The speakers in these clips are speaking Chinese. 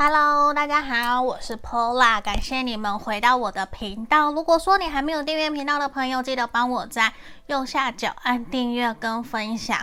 Hello，大家好，我是 Pola，感谢你们回到我的频道。如果说你还没有订阅频道的朋友，记得帮我在右下角按订阅跟分享。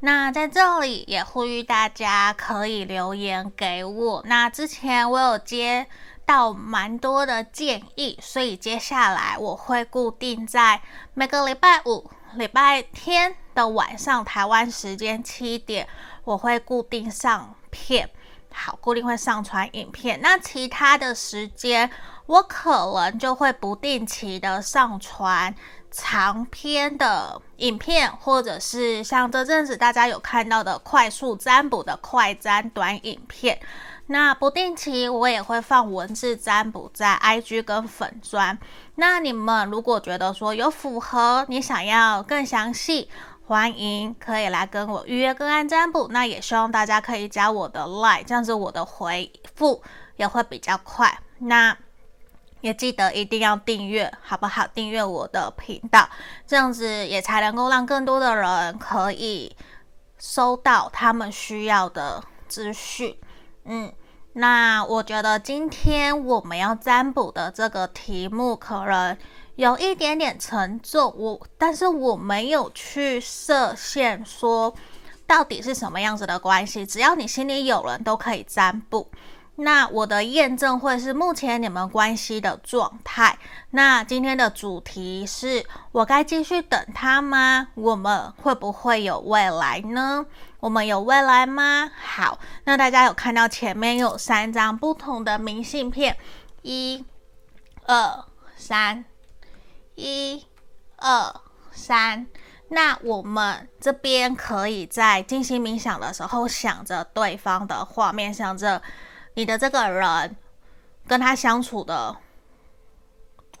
那在这里也呼吁大家可以留言给我。那之前我有接到蛮多的建议，所以接下来我会固定在每个礼拜五、礼拜天的晚上，台湾时间七点，我会固定上片。好，固定会上传影片。那其他的时间，我可能就会不定期的上传长篇的影片，或者是像这阵子大家有看到的快速占卜的快占短影片。那不定期我也会放文字占卜在 IG 跟粉专。那你们如果觉得说有符合，你想要更详细。欢迎可以来跟我预约个案占卜，那也希望大家可以加我的 LINE，这样子我的回复也会比较快。那也记得一定要订阅，好不好？订阅我的频道，这样子也才能够让更多的人可以收到他们需要的资讯。嗯，那我觉得今天我们要占卜的这个题目可能。有一点点沉重，我但是我没有去设限，说到底是什么样子的关系，只要你心里有人都可以占卜。那我的验证会是目前你们关系的状态。那今天的主题是我该继续等他吗？我们会不会有未来呢？我们有未来吗？好，那大家有看到前面有三张不同的明信片，一、二、三。一、二、三，那我们这边可以在静心冥想的时候，想着对方的画面，想着你的这个人跟他相处的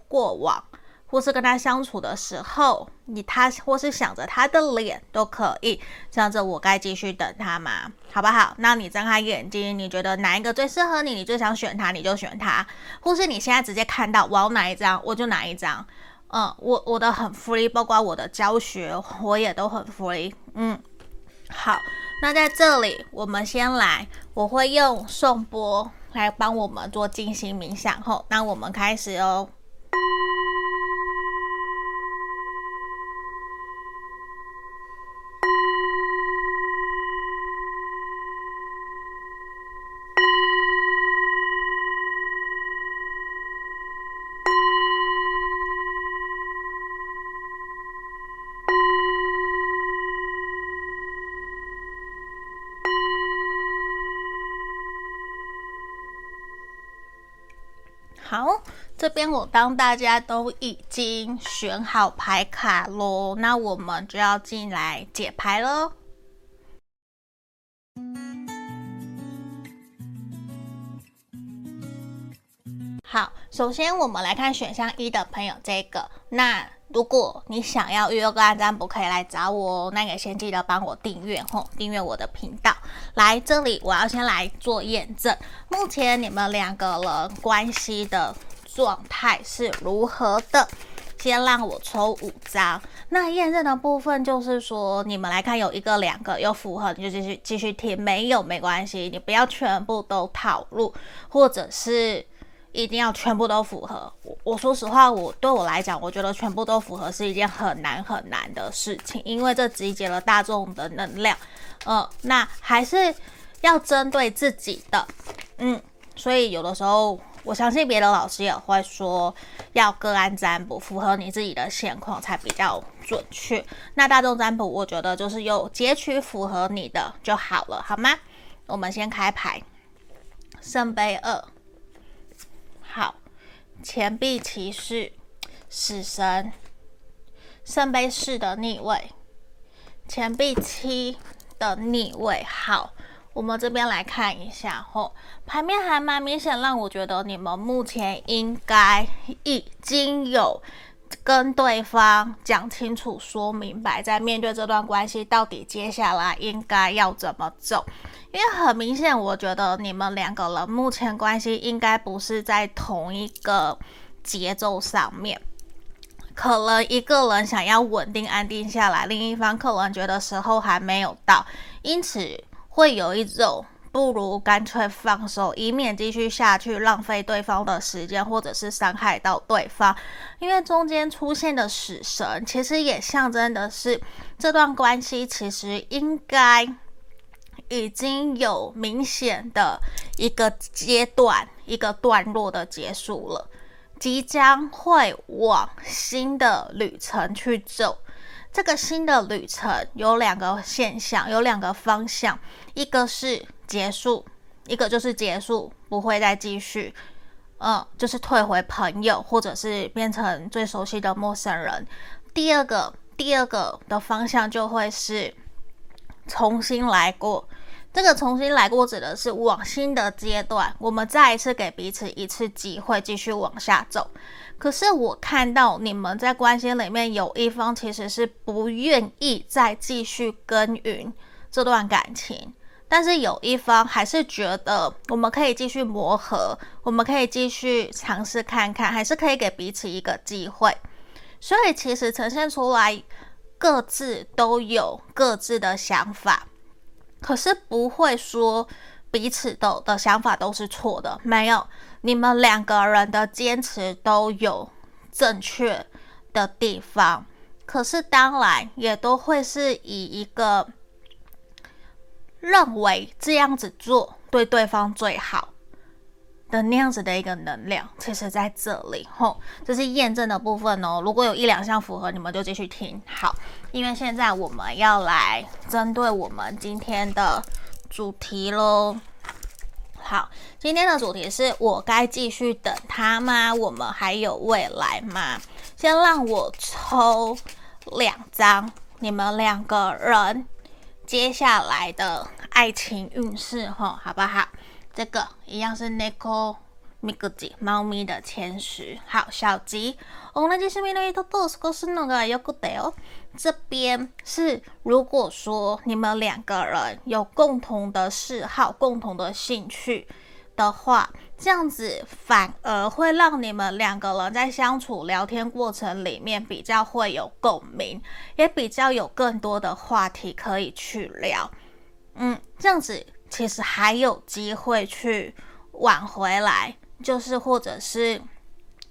过往，或是跟他相处的时候，你他或是想着他的脸都可以，想着我该继续等他吗？好不好？那你睁开眼睛，你觉得哪一个最适合你？你最想选他，你就选他，或是你现在直接看到我要哪一张，我就哪一张。嗯，我我的很 free，包括我的教学，我也都很 free。嗯，好，那在这里我们先来，我会用颂钵来帮我们做静心冥想后，那我们开始哦。这边我当大家都已经选好牌卡喽，那我们就要进来解牌喽。好，首先我们来看选项一的朋友，这个那。如果你想要预约个案占卜，可以来找我哦。那也先记得帮我订阅吼，订阅我的频道。来这里，我要先来做验证，目前你们两个人关系的状态是如何的？先让我抽五张。那验证的部分就是说，你们来看有一个、两个有符合，你就继续继续听；没有没关系，你不要全部都套路，或者是。一定要全部都符合。我我说实话，我对我来讲，我觉得全部都符合是一件很难很难的事情，因为这集结了大众的能量，呃，那还是要针对自己的，嗯，所以有的时候，我相信别的老师也会说，要个案占卜符合你自己的现况才比较准确。那大众占卜，我觉得就是有截取符合你的就好了，好吗？我们先开牌，圣杯二。好，钱币骑士、死神、圣杯四的逆位、钱币七的逆位。好，我们这边来看一下吼，牌面还蛮明显，让我觉得你们目前应该已经有跟对方讲清楚、说明白，在面对这段关系，到底接下来应该要怎么走。因为很明显，我觉得你们两个人目前关系应该不是在同一个节奏上面，可能一个人想要稳定安定下来，另一方可能觉得时候还没有到，因此会有一种不如干脆放手，以免继续下去浪费对方的时间，或者是伤害到对方。因为中间出现的死神，其实也象征的是这段关系其实应该已经有明显的一个阶段、一个段落的结束了，即将会往新的旅程去走。这个新的旅程有两个现象，有两个方向，一个是结束，一个就是结束，不会再继续，嗯，就是退回朋友，或者是变成最熟悉的陌生人。第二个，第二个的方向就会是重新来过。这个重新来过指的是往新的阶段，我们再一次给彼此一次机会，继续往下走。可是我看到你们在关系里面有一方其实是不愿意再继续耕耘这段感情，但是有一方还是觉得我们可以继续磨合，我们可以继续尝试看看，还是可以给彼此一个机会。所以其实呈现出来各自都有各自的想法，可是不会说彼此的的想法都是错的，没有。你们两个人的坚持都有正确的地方，可是当然也都会是以一个认为这样子做对对方最好的那样子的一个能量。其实在这里，吼，这是验证的部分哦。如果有一两项符合，你们就继续听。好，因为现在我们要来针对我们今天的主题喽。好，今天的主题是我该继续等他吗？我们还有未来吗？先让我抽两张，你们两个人接下来的爱情运势，吼，好不好？这个一样是 Nico Mikuji 猫咪的签诗。好，小吉。这边是，如果说你们两个人有共同的嗜好、共同的兴趣的话，这样子反而会让你们两个人在相处聊天过程里面比较会有共鸣，也比较有更多的话题可以去聊。嗯，这样子其实还有机会去挽回来，就是或者是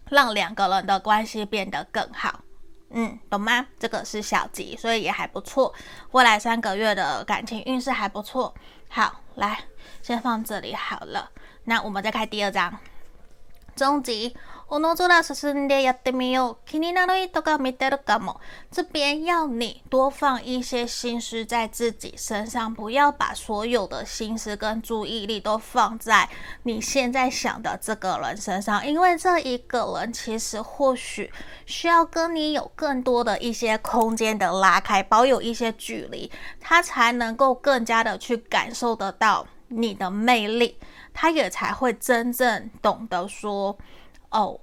让两个人的关系变得更好。嗯，懂吗？这个是小吉，所以也还不错。未来三个月的感情运势还不错。好，来，先放这里好了。那我们再开第二张，终极。这边要你多放一些心。思在自己身上，不要把所有的心。思跟注意力都放在你现在想的这个人身上，因为这一个人其实或许需要跟你有更多的一些空间的拉开，保有一些距离，他才能够更加的去感受得到你的魅力，他也才会真正懂得说。哦，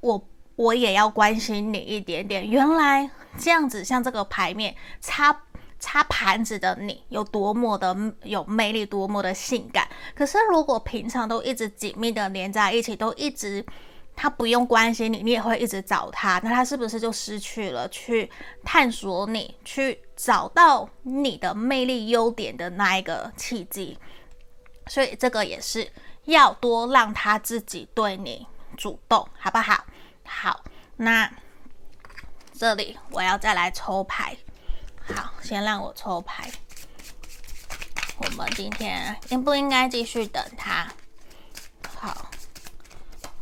我我也要关心你一点点。原来这样子，像这个牌面擦擦盘子的你，有多么的有魅力，多么的性感。可是如果平常都一直紧密的连在一起，都一直他不用关心你，你也会一直找他，那他是不是就失去了去探索你，去找到你的魅力优点的那一个契机？所以这个也是要多让他自己对你。主动好不好？好，那这里我要再来抽牌。好，先让我抽牌。我们今天应不应该继续等他？好，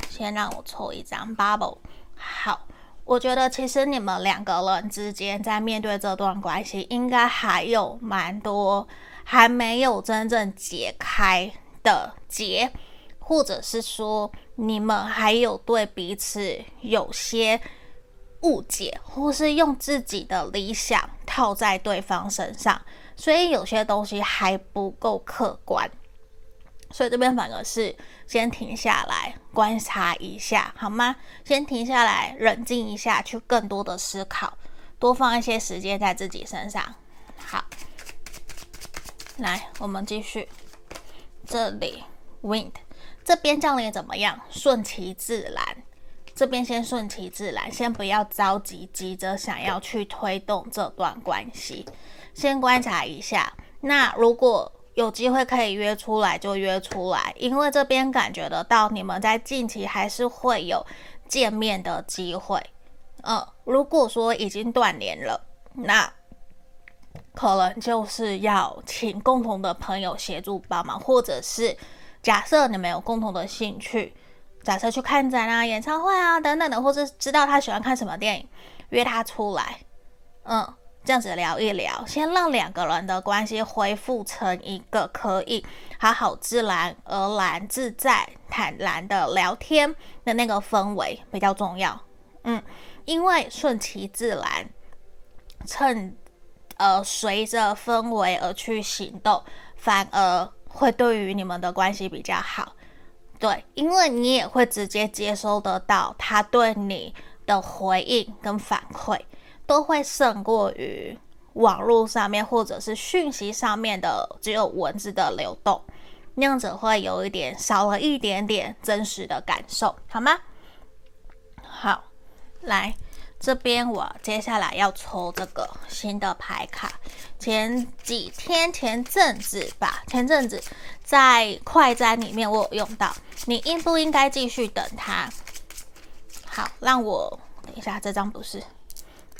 先让我抽一张 bubble。好，我觉得其实你们两个人之间在面对这段关系，应该还有蛮多还没有真正解开的结，或者是说。你们还有对彼此有些误解，或是用自己的理想套在对方身上，所以有些东西还不够客观。所以这边反而是先停下来观察一下，好吗？先停下来冷静一下，去更多的思考，多放一些时间在自己身上。好，来，我们继续。这里，Wind。这边降临怎么样？顺其自然。这边先顺其自然，先不要着急，急着想要去推动这段关系，先观察一下。那如果有机会可以约出来就约出来，因为这边感觉得到你们在近期还是会有见面的机会。嗯，如果说已经断联了，那可能就是要请共同的朋友协助帮忙，或者是假设你们有共同的兴趣，假设去看展啊、演唱会啊等等的，或者知道他喜欢看什么电影，约他出来，嗯。这样子聊一聊，先让两个人的关系恢复成一个可以好好、自然而然、自在、坦然的聊天的那个氛围比较重要。嗯，因为顺其自然，趁呃随着氛围而去行动，反而会对于你们的关系比较好。对，因为你也会直接接收得到他对你的回应跟反馈。都会胜过于网络上面或者是讯息上面的只有文字的流动，那样子会有一点少了一点点真实的感受，好吗？好，来这边我接下来要抽这个新的牌卡。前几天前阵子吧，前阵子在快筛里面我有用到，你应不应该继续等他？好，让我等一下，这张不是。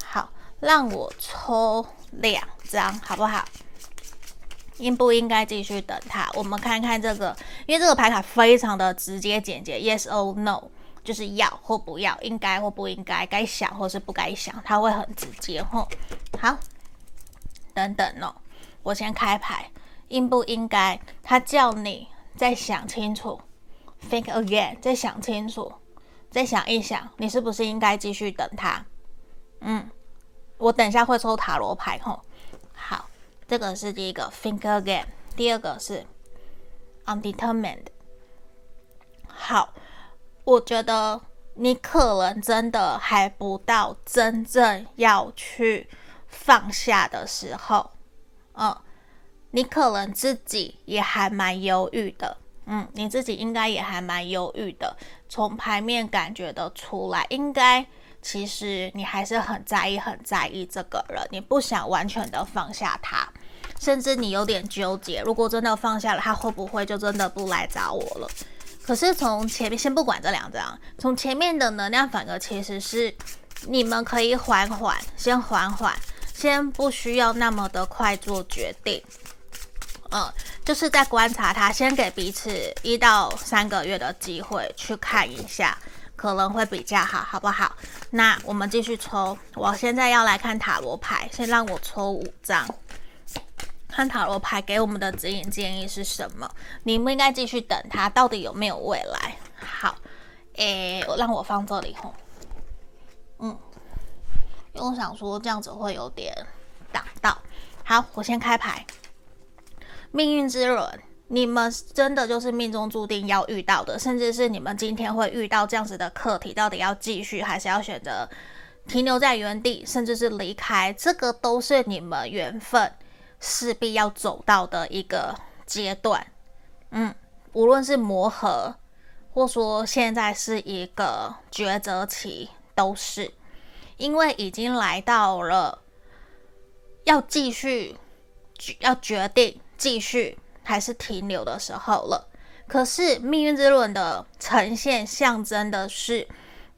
好，让我抽两张，好不好？应不应该继续等他？我们看看这个，因为这个牌卡非常的直接简洁，Yes or No，就是要或不要，应该或不应该，该想或是不该想，他会很直接吼。好，等等哦，我先开牌，应不应该？他叫你再想清楚，Think again，再想清楚，再想一想，你是不是应该继续等他？嗯。我等一下会抽塔罗牌吼，好，这个是第一个 think again，第二个是 undetermined。好，我觉得你可能真的还不到真正要去放下的时候，嗯，你可能自己也还蛮犹豫的，嗯，你自己应该也还蛮犹豫的，从牌面感觉得出来，应该。其实你还是很在意、很在意这个人，你不想完全的放下他，甚至你有点纠结。如果真的放下了，他会不会就真的不来找我了？可是从前面先不管这两张，从前面的能量反而其实是你们可以缓缓，先缓缓，先不需要那么的快做决定。嗯，就是在观察他，先给彼此一到三个月的机会去看一下。可能会比较好，好不好？那我们继续抽。我现在要来看塔罗牌，先让我抽五张，看塔罗牌给我们的指引建议是什么？你们应该继续等他，到底有没有未来？好，诶，我让我放这里吼。嗯，因为我想说这样子会有点挡到。好，我先开牌，命运之轮。你们真的就是命中注定要遇到的，甚至是你们今天会遇到这样子的课题，到底要继续还是要选择停留在原地，甚至是离开，这个都是你们缘分势必要走到的一个阶段。嗯，无论是磨合，或说现在是一个抉择期，都是因为已经来到了要继续，要决定继续。还是停留的时候了。可是命运之轮的呈现，象征的是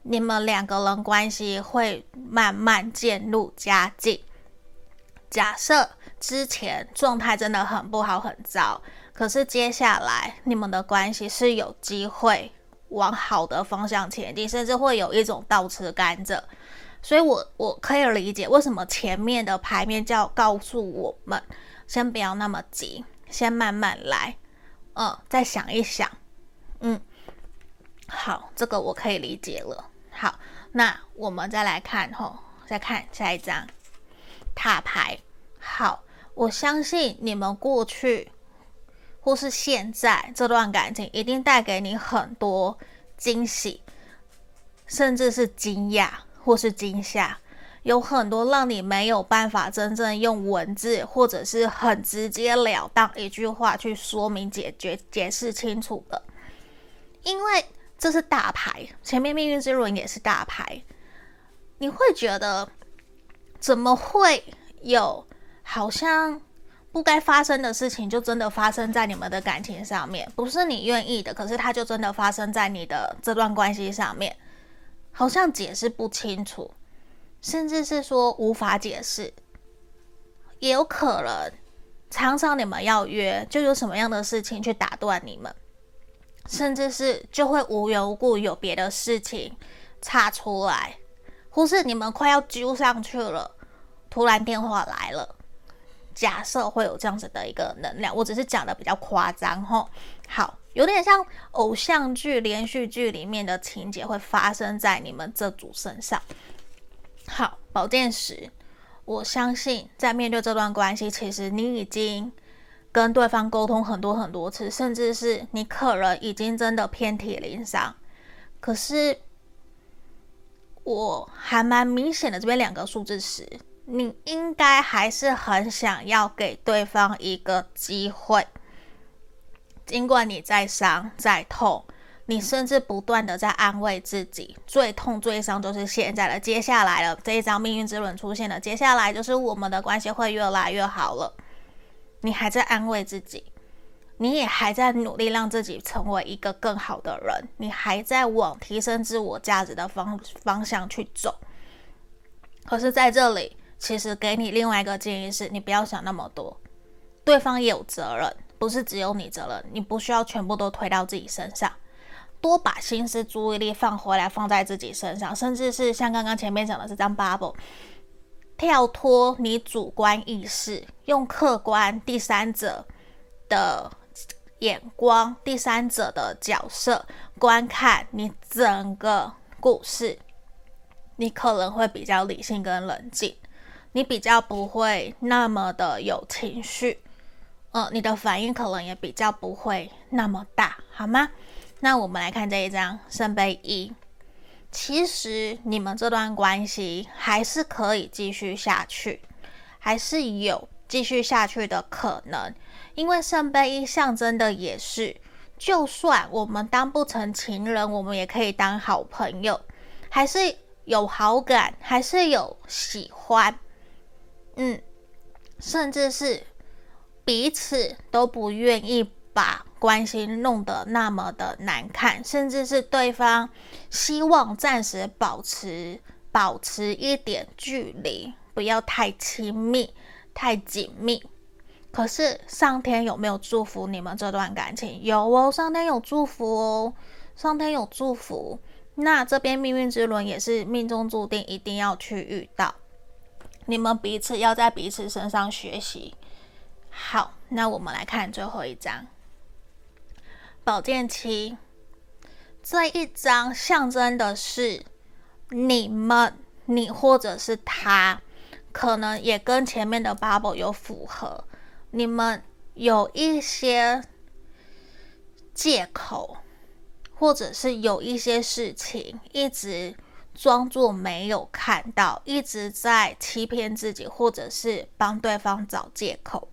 你们两个人关系会慢慢渐入佳境。假设之前状态真的很不好、很糟，可是接下来你们的关系是有机会往好的方向前进，甚至会有一种倒吃甘蔗。所以我我可以理解为什么前面的牌面叫告诉我们，先不要那么急。先慢慢来，嗯，再想一想，嗯，好，这个我可以理解了。好，那我们再来看吼，再看下一张塔牌。好，我相信你们过去或是现在这段感情一定带给你很多惊喜，甚至是惊讶或是惊吓。有很多让你没有办法真正用文字或者是很直截了当一句话去说明、解决、解释清楚的，因为这是大牌，前面命运之轮也是大牌，你会觉得怎么会有好像不该发生的事情就真的发生在你们的感情上面，不是你愿意的，可是它就真的发生在你的这段关系上面，好像解释不清楚，甚至是说无法解释，也有可能常常你们要约，就有什么样的事情去打断你们，甚至是就会无缘无故有别的事情插出来，或是你们快要揪上去了，突然电话来了。假设会有这样子的一个能量，我只是讲的比较夸张吼。好，有点像偶像剧、连续剧里面的情节会发生在你们这组身上。好，宝剑十，我相信在面对这段关系，其实你已经跟对方沟通很多很多次，甚至是你可能已经真的遍体鳞伤。可是我还蛮明显的，这边两个数字十。你应该还是很想要给对方一个机会，尽管你再伤再痛，你甚至不断的在安慰自己，最痛最伤就是现在了，接下来了，这一张命运之轮出现了，接下来就是我们的关系会越来越好了。你还在安慰自己，你也还在努力让自己成为一个更好的人，你还在往提升自我价值的方方向去走。可是在这里。其实给你另外一个建议是，你不要想那么多，对方也有责任，不是只有你责任，你不需要全部都推到自己身上，多把心思、注意力放回来，放在自己身上，甚至是像刚刚前面讲的这张 bubble，跳脱你主观意识，用客观第三者的眼光、第三者的角色观看你整个故事，你可能会比较理性跟冷静。你比较不会那么的有情绪，呃，你的反应可能也比较不会那么大，好吗？那我们来看这一张圣杯一，其实你们这段关系还是可以继续下去，还是有继续下去的可能，因为圣杯一象征的也是，就算我们当不成情人，我们也可以当好朋友，还是有好感，还是有喜欢。嗯，甚至是彼此都不愿意把关系弄得那么的难看，甚至是对方希望暂时保持保持一点距离，不要太亲密、太紧密。可是上天有没有祝福你们这段感情？有哦，上天有祝福哦，上天有祝福。那这边命运之轮也是命中注定一定要去遇到。你们彼此要在彼此身上学习。好，那我们来看最后一张宝剑七。这一张象征的是你们，你或者是他，可能也跟前面的 bubble 有符合。你们有一些借口，或者是有一些事情一直。装作没有看到，一直在欺骗自己，或者是帮对方找借口。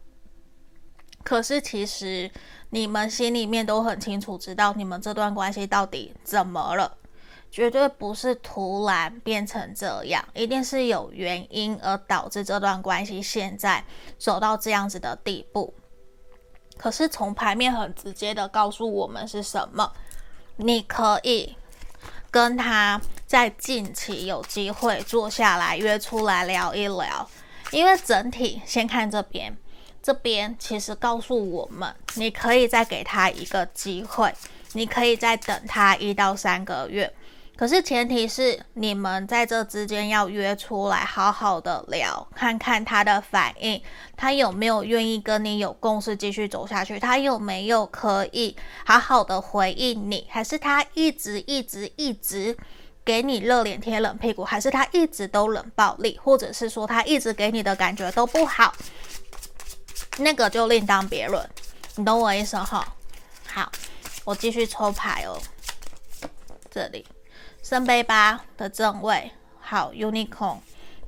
可是其实你们心里面都很清楚，知道你们这段关系到底怎么了，绝对不是突然变成这样，一定是有原因而导致这段关系现在走到这样子的地步。可是从牌面很直接的告诉我们是什么？你可以。跟他在近期有机会坐下来约出来聊一聊，因为整体先看这边，这边其实告诉我们，你可以再给他一个机会，你可以再等他一到三个月。可是前提是你们在这之间要约出来，好好的聊，看看他的反应，他有没有愿意跟你有共识继续走下去，他有没有可以好好的回应你，还是他一直一直一直给你热脸贴冷屁股，还是他一直都冷暴力，或者是说他一直给你的感觉都不好，那个就另当别论，你懂我意思哈？好，我继续抽牌哦，这里。圣杯八的正位，好，Unicorn，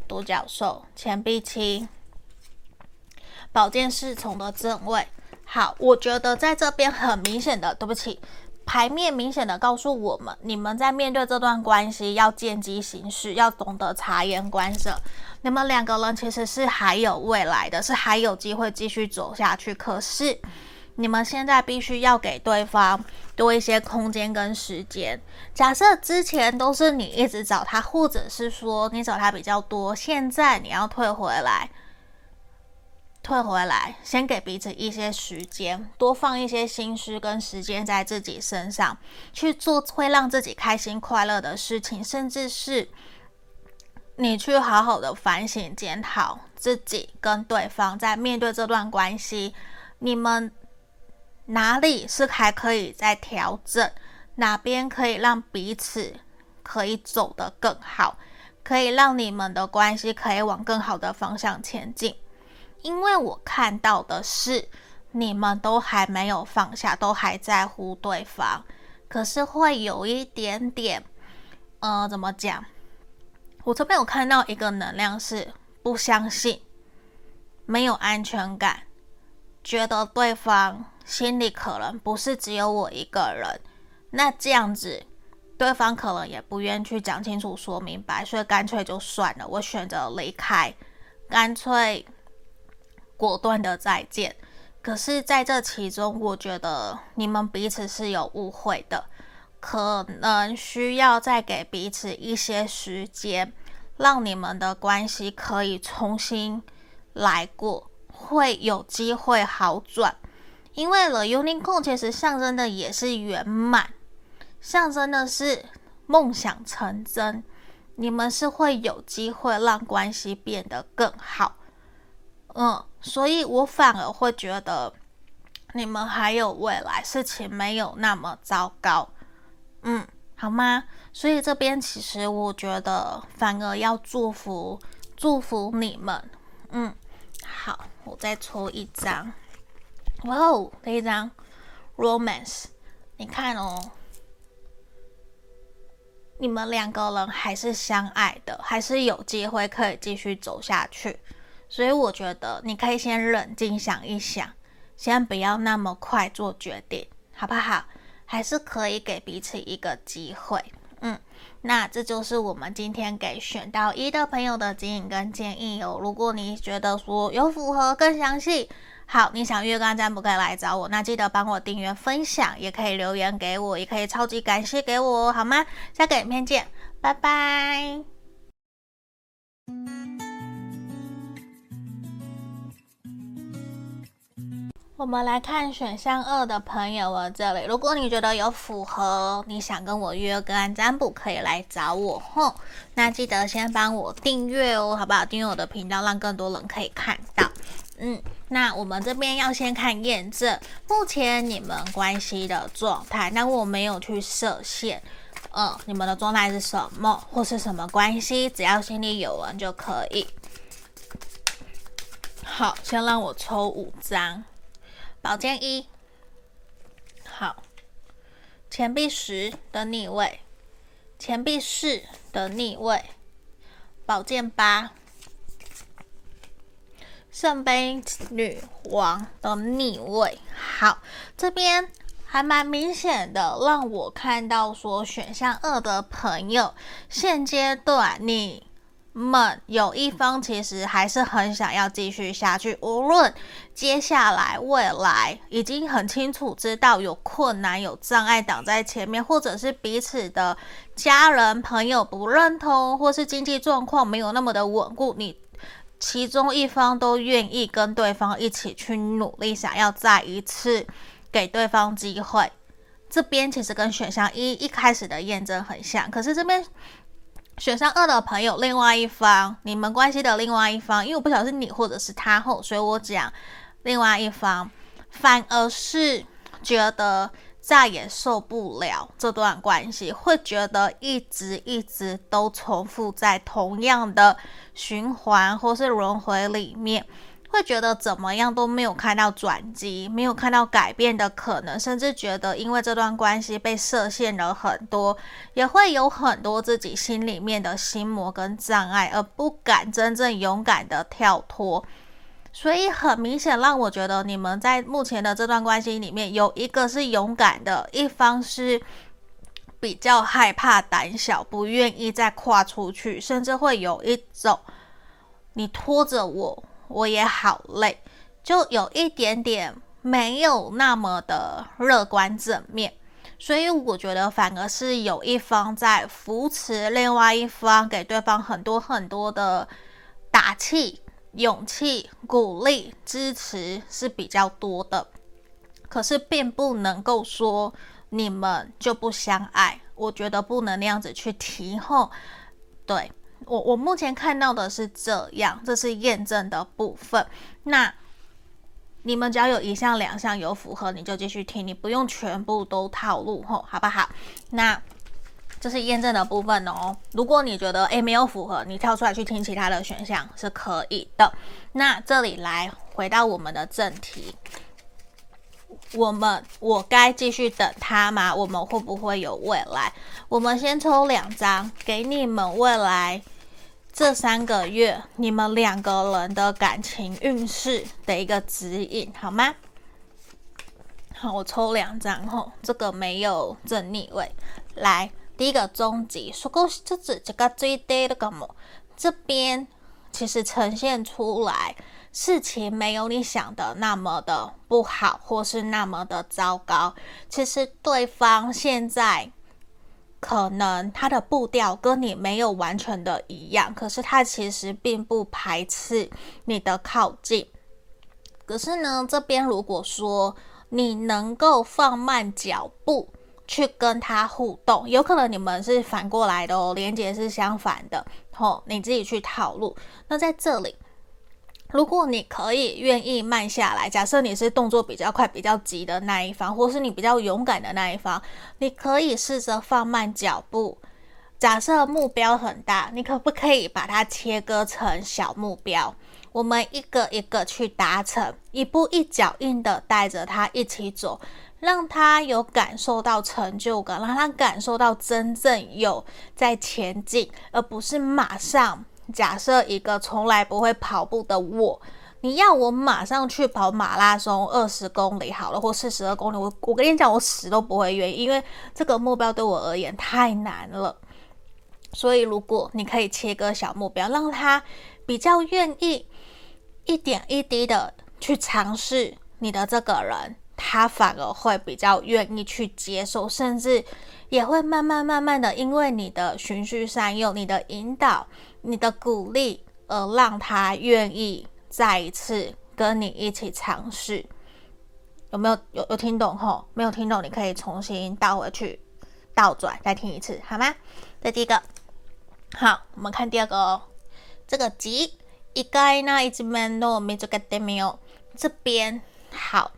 独角兽，钱币七，宝剑侍从的正位，好，我觉得在这边很明显的，对不起，牌面明显的告诉我们，你们在面对这段关系要见机行事，要懂得察言观色。你们两个人其实是还有未来的，是还有机会继续走下去。可是你们现在必须要给对方多一些空间跟时间。假设之前都是你一直找他，或者是说你找他比较多，现在你要退回来。退回来，先给彼此一些时间，多放一些心思跟时间在自己身上，去做会让自己开心快乐的事情，甚至是你去好好的反省检讨自己跟对方在面对这段关系，你们哪里是还可以再调整，哪边可以让彼此可以走得更好，可以让你们的关系可以往更好的方向前进。因为我看到的是，你们都还没有放下，都还在乎对方，可是会有一点点，呃，怎么讲？我这边有看到一个能量是不相信，没有安全感，觉得对方心里可能不是只有我一个人，那这样子，对方可能也不愿去讲清楚、说明白，所以干脆就算了，我选择离开，干脆。果断的再见，可是在这其中，我觉得你们彼此是有误会的，可能需要再给彼此一些时间，让你们的关系可以重新来过，会有机会好转。因为了 Unicorn 其实象征的也是圆满，象征的是梦想成真，你们是会有机会让关系变得更好。嗯，所以我反而会觉得你们还有未来，事情没有那么糟糕，嗯，好吗？所以这边其实我觉得反而要祝福祝福你们，嗯，好，我再抽一张，哇哦，这一张 Romance，你看哦，你们两个人还是相爱的，还是有机会可以继续走下去。所以我觉得你可以先冷静想一想，先不要那么快做决定，好不好？还是可以给彼此一个机会。嗯，那这就是我们今天给选到一的朋友的指引跟建议哦。如果你觉得说有符合更详细，好，你想月光占卜可以来找我，那记得帮我订阅、分享，也可以留言给我，也可以超级感谢给我，好吗？下个影片见，拜拜。我们来看选项二的朋友哦，这里如果你觉得有符合，你想跟我约个案占卜，可以来找我吼。那记得先帮我订阅哦，好不好？订阅我的频道，让更多人可以看到。嗯，那我们这边要先看验证，目前你们关系的状态。那我没有去设限，嗯，你们的状态是什么，或是什么关系？只要心里有人就可以。好，先让我抽五张。宝剑一，好，钱币十的逆位，钱币四的逆位，宝剑八，圣杯女王的逆位。好，这边还蛮明显的，让我看到说选项二的朋友，现阶段你。们有一方其实还是很想要继续下去，无论接下来未来已经很清楚知道有困难、有障碍挡在前面，或者是彼此的家人朋友不认同，或是经济状况没有那么的稳固，你其中一方都愿意跟对方一起去努力，想要再一次给对方机会。这边其实跟选项一一开始的验证很像，可是这边。选项二的朋友，另外一方，你们关系的另外一方，因为我不晓得是你或者是他后，所以我讲另外一方，反而是觉得再也受不了这段关系，会觉得一直一直都重复在同样的循环或是轮回里面。会觉得怎么样都没有看到转机，没有看到改变的可能，甚至觉得因为这段关系被设限了很多，也会有很多自己心里面的心魔跟障碍，而不敢真正勇敢的跳脱。所以很明显让我觉得你们在目前的这段关系里面，有一个是勇敢的，一方是比较害怕、胆小，不愿意再跨出去，甚至会有一种你拖着我，我也好累，就有一点点没有那么的乐观正面。所以我觉得反而是有一方在扶持另外一方，给对方很多很多的打气、勇气、鼓励、支持是比较多的。可是并不能够说你们就不相爱，我觉得不能那样子去提后。对，我，我目前看到的是这样，这是验证的部分。那。你们只要有一项、两项有符合，你就继续听，你不用全部都套路吼，好不好？那这是验证的部分哦。如果你觉得诶没有符合，你跳出来去听其他的选项是可以的。那这里来回到我们的正题，我们我该继续等他吗？我们会不会有未来？我们先抽两张，给你们未来。这三个月，你们两个人的感情运势的一个指引，好吗？好，我抽两张吼，这个没有正逆位。来，第一个终极，说够这只这个最低的个么？这边其实呈现出来，事情没有你想的那么的不好，或是那么的糟糕。其实对方现在。可能他的步调跟你没有完全的一样，可是他其实并不排斥你的靠近。可是呢，这边如果说你能够放慢脚步去跟他互动，有可能你们是反过来的哦，连接是相反的。吼，你自己去套路。那在这里。如果你可以愿意慢下来，假设你是动作比较快、比较急的那一方，或是你比较勇敢的那一方，你可以试着放慢脚步。假设目标很大，你可不可以把它切割成小目标？我们一个一个去达成，一步一脚印的带着他一起走，让他有感受到成就感，让他感受到真正有在前进，而不是马上。假设一个从来不会跑步的我，你要我马上去跑马拉松二十公里好了，或四十二公里，我我跟你讲，我死都不会愿意，因为这个目标对我而言太难了。所以，如果你可以切割小目标，让他比较愿意一点一滴的去尝试你的这个人，他反而会比较愿意去接受，甚至也会慢慢慢慢的，因为你的循序善诱，你的引导。你的鼓励，而让他愿意再一次跟你一起尝试，有没有有有听懂吼？没有听懂，你可以重新倒回去，倒转再听一次，好吗？这第一个，好，我们看第二个哦。这个吉一概那一直没弄没这个点没有，这边好，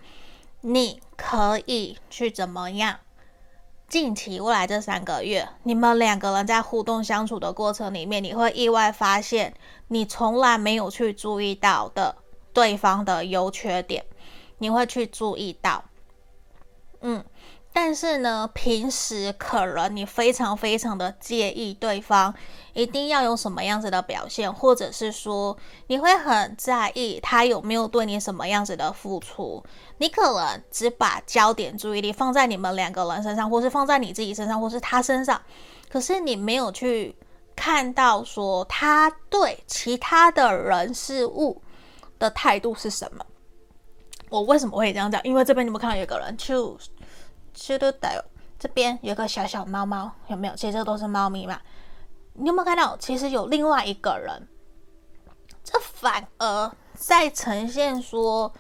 你可以去怎么样？近期未来这三个月，你们两个人在互动相处的过程里面，你会意外发现你从来没有去注意到的对方的优缺点，你会去注意到，嗯。但是呢，平时可能你非常非常的介意对方一定要有什么样子的表现，或者是说你会很在意他有没有对你什么样子的付出。你可能只把焦点注意力放在你们两个人身上，或是放在你自己身上，或是他身上，可是你没有去看到说他对其他的人事物的态度是什么。我为什么会这样讲？因为这边你们看到有个人 choose。是的，这边有个小小猫猫，有没有？其实这都是猫咪嘛。你有没有看到？其实有另外一个人，这反而在呈现说，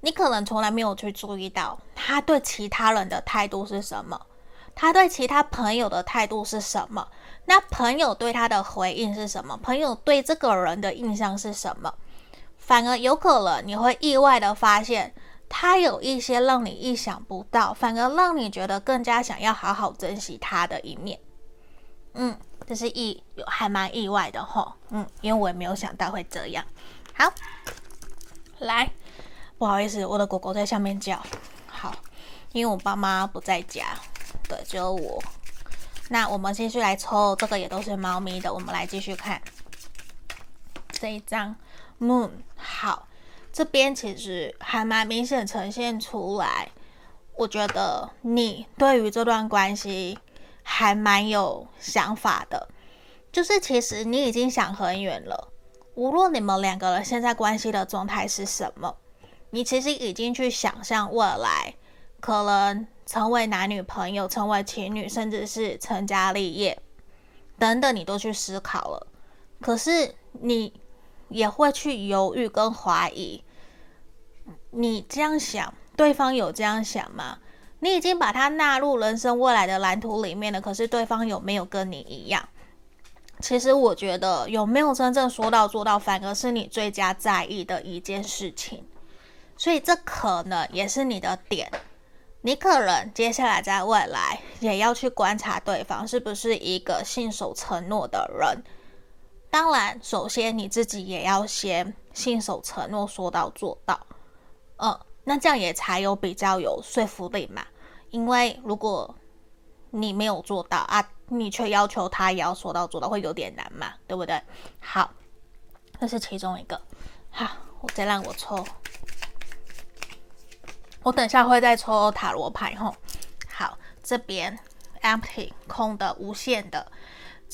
你可能从来没有去注意到他对其他人的态度是什么，他对其他朋友的态度是什么，那朋友对他的回应是什么？朋友对这个人的印象是什么？反而有可能你会意外的发现。他有一些让你意想不到，反而让你觉得更加想要好好珍惜他的一面。嗯，这是意有还蛮意外的齁。嗯，因为我也没有想到会这样。好，来，不好意思，我的狗狗在下面叫。好，因为我爸妈不在家，对，只有我。那我们继续来抽，这个也都是猫咪的。我们来继续看这一张 Moon。好。这边其实还蛮明显呈现出来。我觉得你对于这段关系还蛮有想法的，就是其实你已经想很远了。无论你们两个人现在关系的状态是什么，你其实已经去想象未来可能成为男女朋友、成为情侣，甚至是成家立业等等，你都去思考了。可是你也会去犹豫跟怀疑，你这样想。对方有这样想吗？你已经把他纳入人生未来的蓝图里面了，可是对方有没有跟你一样？其实我觉得有没有真正说到做到，反而是你最佳在意的一件事情。所以这可能也是你的点。你可能接下来在未来也要去观察对方是不是一个信守承诺的人。当然，首先你自己也要先信守承诺，说到做到。嗯。那这样也才有比较有说服力嘛，因为如果你没有做到啊，你却要求他也要说到做到，会有点难嘛，对不对？好，这是其中一个。好，我再让我抽，我等下会再抽塔罗牌吼。好，这边 empty 空的，无限的。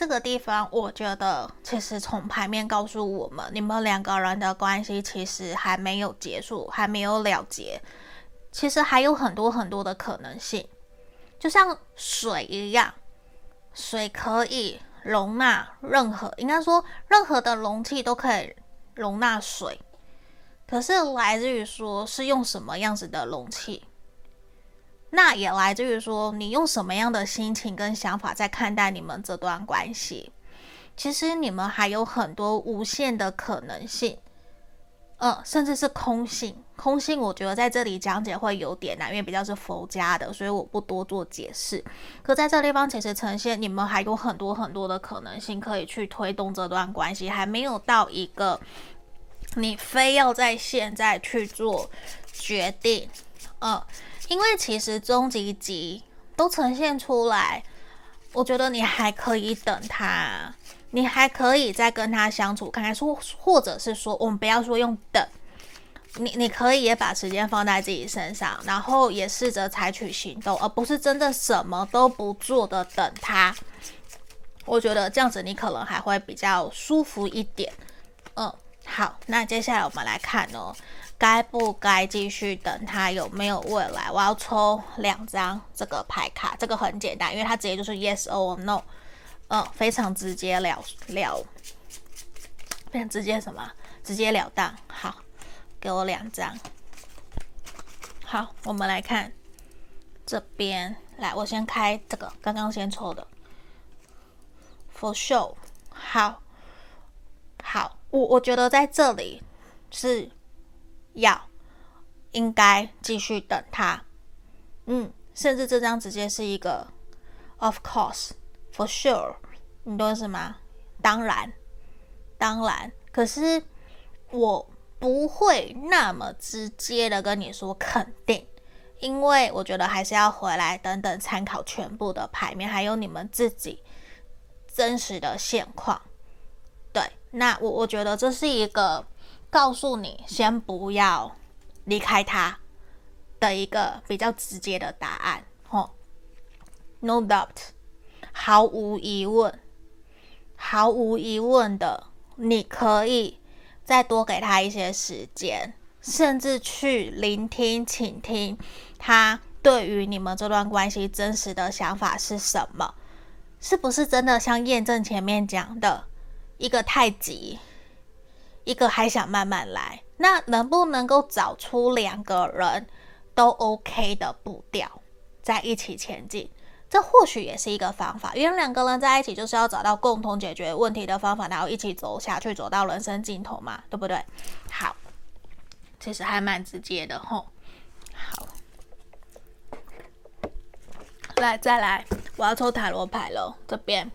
这个地方，我觉得其实从牌面告诉我们，你们两个人的关系其实还没有结束，还没有了结，其实还有很多很多的可能性，就像水一样，水可以容纳任何，应该说任何的容器都可以容纳水，可是来自于说是用什么样子的容器。那也来自于说，你用什么样的心情跟想法在看待你们这段关系？其实你们还有很多无限的可能性，嗯，甚至是空性。空性，我觉得在这里讲解会有点难，因为比较是佛家的，所以我不多做解释。可在这地方，其实呈现你们还有很多很多的可能性可以去推动这段关系，还没有到一个你非要在现在去做决定，嗯。因为其实终极集都呈现出来，我觉得你还可以等他，你还可以再跟他相处看看，说或者是说，我们不要说用等，你你可以也把时间放在自己身上，然后也试着采取行动，而不是真的什么都不做的等他。我觉得这样子你可能还会比较舒服一点。嗯，好，那接下来我们来看哦。该不该继续等他？有没有未来？我要抽两张这个牌卡，这个很简单，因为它直接就是 yes or no，嗯，非常直接了了，非常直接什么？直截了当。好，给我两张。好，我们来看这边，来，我先开这个，刚刚先抽的，for sure。好，好，我我觉得在这里是。要应该继续等他，嗯，甚至这张直接是一个 of course for sure，你懂什么？当然，当然。可是我不会那么直接的跟你说肯定，因为我觉得还是要回来等等参考全部的牌面，还有你们自己真实的现况。对，那我我觉得这是一个。告诉你，先不要离开他的一个比较直接的答案，哦，no doubt，毫无疑问，毫无疑问的，你可以再多给他一些时间，甚至去聆听、倾听他对于你们这段关系真实的想法是什么，是不是真的像验证前面讲的一个太急？一个还想慢慢来，那能不能够找出两个人都 OK 的步调，在一起前进？这或许也是一个方法。因为两个人在一起就是要找到共同解决问题的方法，然后一起走下去，走到人生尽头嘛，对不对？好，其实还蛮直接的吼。好，来再来，我要抽塔罗牌了。这边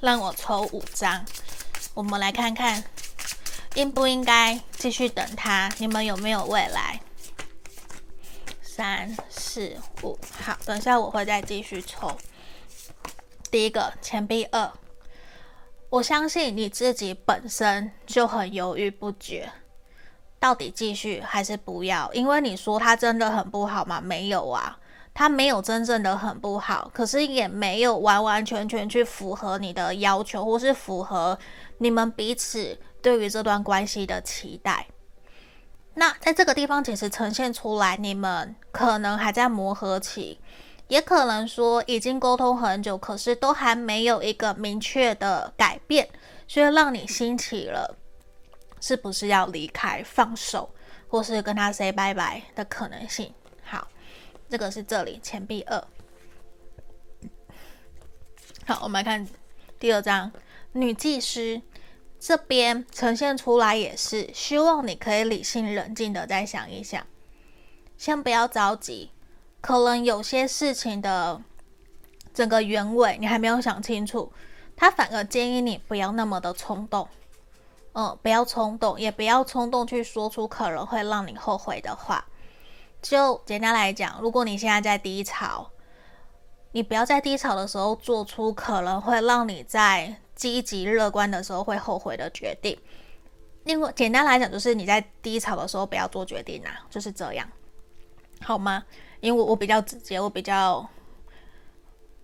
让我抽五张，我们来看看。应不应该继续等他？你们有没有未来？三、四、五，好，等下我会再继续抽。第一个钱币二，我相信你自己本身就很犹豫不决。到底继续还是不要？因为你说他真的很不好吗？没有啊，他没有真正的很不好，可是也没有完完全全去符合你的要求，或是符合你们彼此对于这段关系的期待。那在这个地方，其实呈现出来，你们可能还在磨合期，也可能说已经沟通很久，可是都还没有一个明确的改变，所以让你兴起了是不是要离开、放手，或是跟他 say 拜拜的可能性。好，这个是这里钱币二。好，我们来看第二张女技师。这边呈现出来也是希望你可以理性冷静的再想一想，先不要着急，可能有些事情的整个原委你还没有想清楚，他反而建议你不要那么的冲动，嗯，不要冲动，也不要冲动去说出可能会让你后悔的话。就简单来讲，如果你现在在低潮，你不要在低潮的时候做出可能会让你在积极乐观的时候会后悔的决定。另外，简单来讲，就是你在低潮的时候不要做决定啊，就是这样，好吗？因为我我比较直接，我比较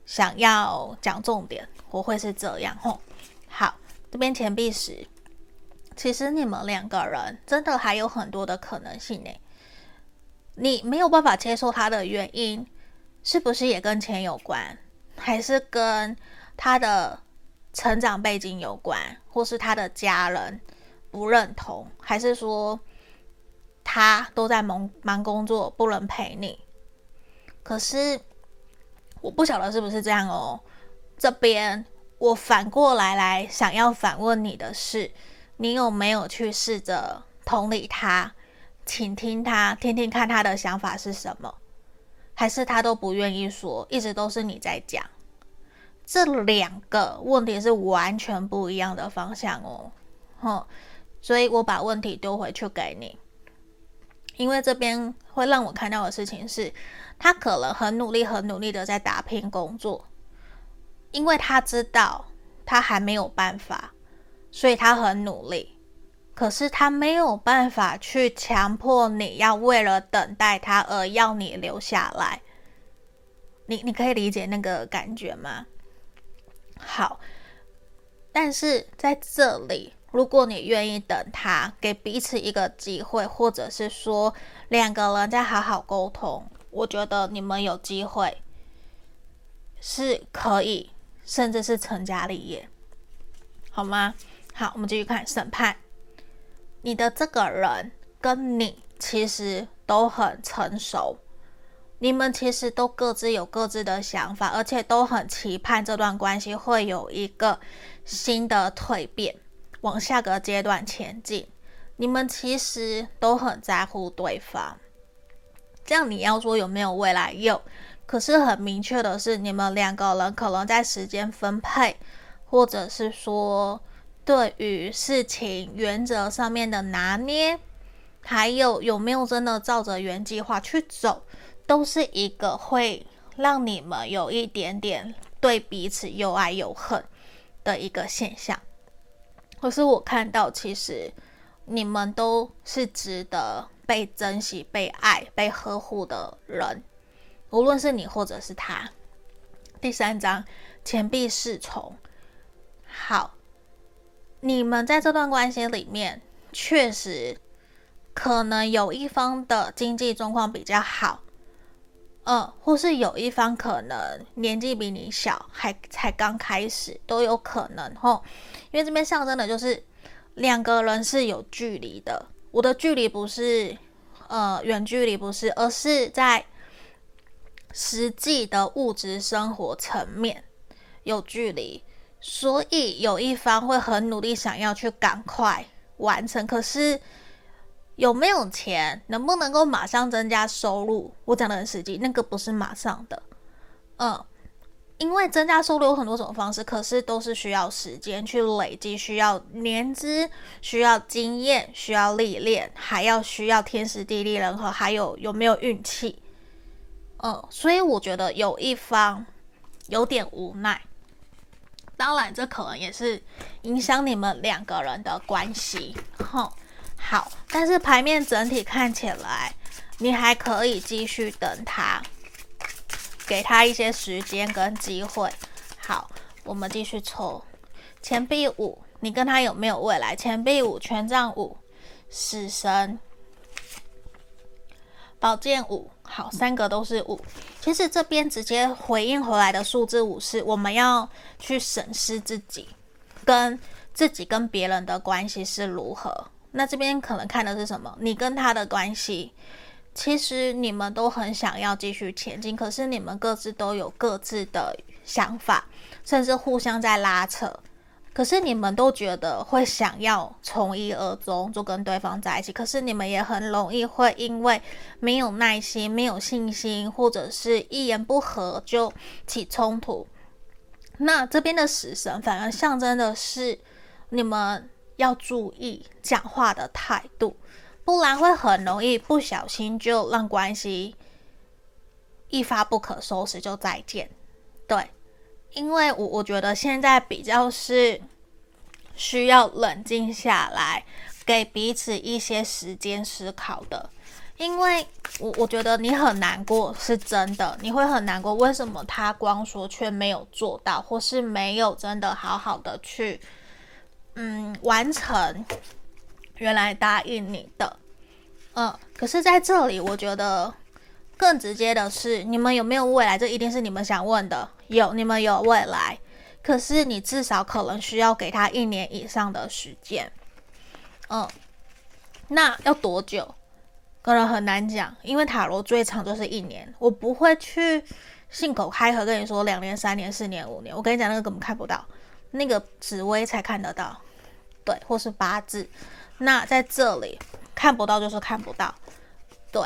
想要讲重点，我会是这样吼。好，这边钱币十，其实你们两个人真的还有很多的可能性呢。你没有办法接受他的原因，是不是也跟钱有关，还是跟他的？成长背景有关，或是他的家人不认同，还是说他都在忙忙工作，不能陪你？可是我不晓得是不是这样哦。这边我反过来来想要反问你的是，你有没有去试着同理他，倾听他，听听看他的想法是什么？还是他都不愿意说，一直都是你在讲？这两个问题是完全不一样的方向哦，哼，所以我把问题丢回去给你，因为这边会让我看到的事情是，他可能很努力、很努力的在打拼工作，因为他知道他还没有办法，所以他很努力，可是他没有办法去强迫你要为了等待他而要你留下来，你你可以理解那个感觉吗？好，但是在这里，如果你愿意等他，给彼此一个机会，或者是说两个人再好好沟通，我觉得你们有机会是可以，甚至是成家立业，好吗？好，我们继续看审判。你的这个人跟你其实都很成熟。你们其实都各自有各自的想法，而且都很期盼这段关系会有一个新的蜕变，往下个阶段前进。你们其实都很在乎对方，这样你要说有没有未来？有，可是很明确的是，你们两个人可能在时间分配，或者是说对于事情原则上面的拿捏，还有有没有真的照着原计划去走。都是一个会让你们有一点点对彼此又爱又恨的一个现象。可是我看到，其实你们都是值得被珍惜、被爱、被呵护的人，无论是你或者是他。第三章，钱币侍从。好，你们在这段关系里面，确实可能有一方的经济状况比较好。嗯，或是有一方可能年纪比你小，还才刚开始都有可能吼，因为这边象征的就是两个人是有距离的。我的距离不是呃远距离，不是，而是在实际的物质生活层面有距离，所以有一方会很努力想要去赶快完成，可是。有没有钱？能不能够马上增加收入？我讲的很实际，那个不是马上的。嗯，因为增加收入有很多种方式，可是都是需要时间去累积，需要年资，需要经验，需要历练，还要需要天时地利人和，还有有没有运气。嗯，所以我觉得有一方有点无奈。当然，这可能也是影响你们两个人的关系。哼。好，但是牌面整体看起来，你还可以继续等他，给他一些时间跟机会。好，我们继续抽钱币五，你跟他有没有未来？钱币五，权杖五，死神，宝剑五。好，三个都是五。其实这边直接回应回来的数字五是我们要去审视自己，跟自己跟别人的关系是如何。那这边可能看的是什么？你跟他的关系，其实你们都很想要继续前进，可是你们各自都有各自的想法，甚至互相在拉扯。可是你们都觉得会想要从一而终，就跟对方在一起。可是你们也很容易会因为没有耐心、没有信心，或者是一言不合就起冲突。那这边的死神反而象征的是你们要注意讲话的态度，不然会很容易不小心就让关系一发不可收拾，就再见。对。因为我我觉得现在比较是需要冷静下来，给彼此一些时间思考的。因为我我觉得你很难过是真的，你会很难过。为什么他光说却没有做到，或是没有真的好好的去嗯完成原来答应你的？嗯，可是在这里，我觉得更直接的是，你们有没有未来？这一定是你们想问的。有，你们有未来，可是你至少可能需要给他一年以上的时间。嗯，那要多久？可能很难讲，因为塔罗最长就是一年。我不会去信口开河跟你说两年、三年、四年、五年。我跟你讲，那个根本看不到，那个紫薇才看得到，对，或是八字。那在这里看不到就是看不到，对。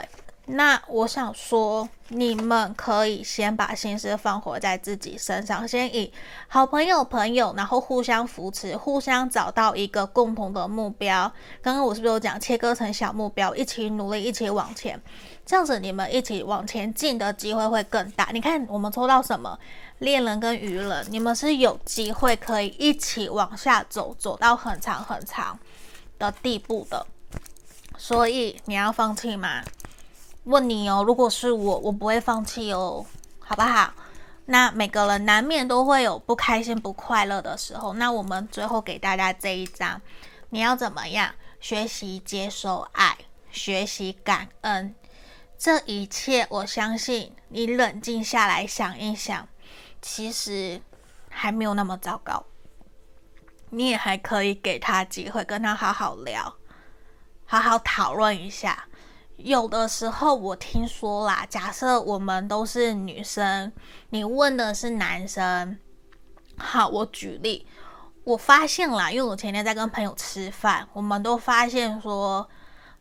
那我想说，你们可以先把心思放回在自己身上，先以好朋友朋友，然后互相扶持，互相找到一个共同的目标。刚刚我是不是有讲切割成小目标，一起努力，一起往前，这样子你们一起往前进的机会会更大。你看我们抽到什么？恋人跟愚人，你们是有机会可以一起往下走，走到很长很长的地步的。所以你要放弃吗？问你哦，如果是我，我不会放弃哦，好不好？那每个人难免都会有不开心、不快乐的时候。那我们最后给大家这一张，你要怎么样？学习接受爱，学习感恩，这一切，我相信你冷静下来想一想，其实还没有那么糟糕。你也还可以给他机会，跟他好好聊，好好讨论一下。有的时候我听说啦，假设我们都是女生，你问的是男生。好，我举例，我发现啦，因为我前天在跟朋友吃饭，我们都发现说，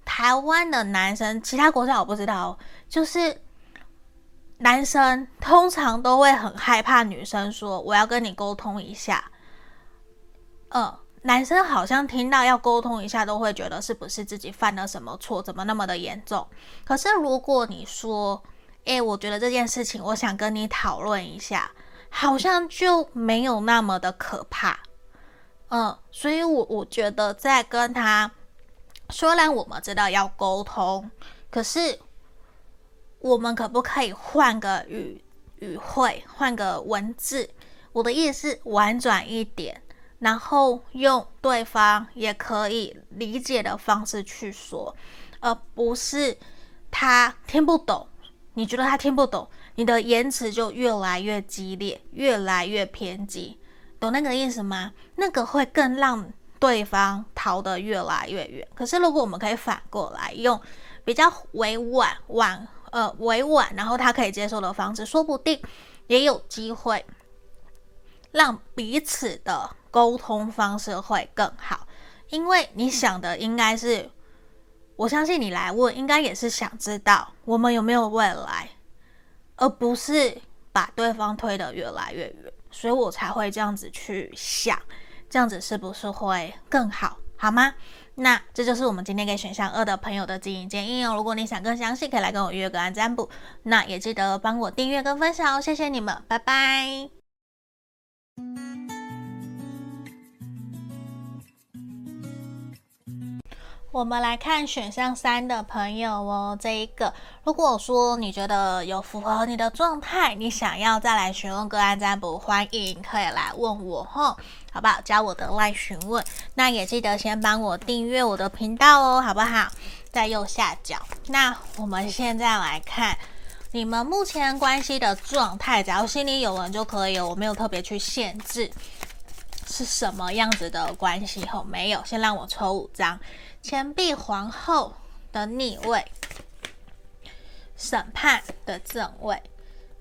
台湾的男生，其他国家我不知道，就是男生通常都会很害怕女生说我要跟你沟通一下，嗯。男生好像听到要沟通一下，都会觉得是不是自己犯了什么错，怎么那么的严重？可是如果你说，诶，我觉得这件事情，我想跟你讨论一下，好像就没有那么的可怕。嗯，所以我我觉得在跟他，虽然我们知道要沟通，可是我们可不可以换个语语汇，换个文字？我的意思是婉转一点。然后用对方也可以理解的方式去说，而不是他听不懂，你觉得他听不懂，你的言辞就越来越激烈，越来越偏激，懂那个意思吗？那个会更让对方逃得越来越远。可是如果我们可以反过来用比较委婉、婉呃委婉，然后他可以接受的方式，说不定也有机会让彼此的。沟通方式会更好，因为你想的应该是，我相信你来问，应该也是想知道我们有没有未来，而不是把对方推得越来越远，所以我才会这样子去想，这样子是不是会更好，好吗？那这就是我们今天给选项二的朋友的经营建议哦。如果你想更详细，可以来跟我约个案占卜，那也记得帮我订阅跟分享哦，谢谢你们，拜拜。我们来看选项三的朋友哦，这一个，如果说你觉得有符合你的状态，你想要再来询问个案占卜，欢迎可以来问我吼，好不好？加我的来询问，那也记得先帮我订阅我的频道哦，好不好？在右下角。那我们现在来看你们目前关系的状态，只要心里有人就可以，我没有特别去限制是什么样子的关系吼，没有。先让我抽五张。钱币皇后的逆位，审判的正位，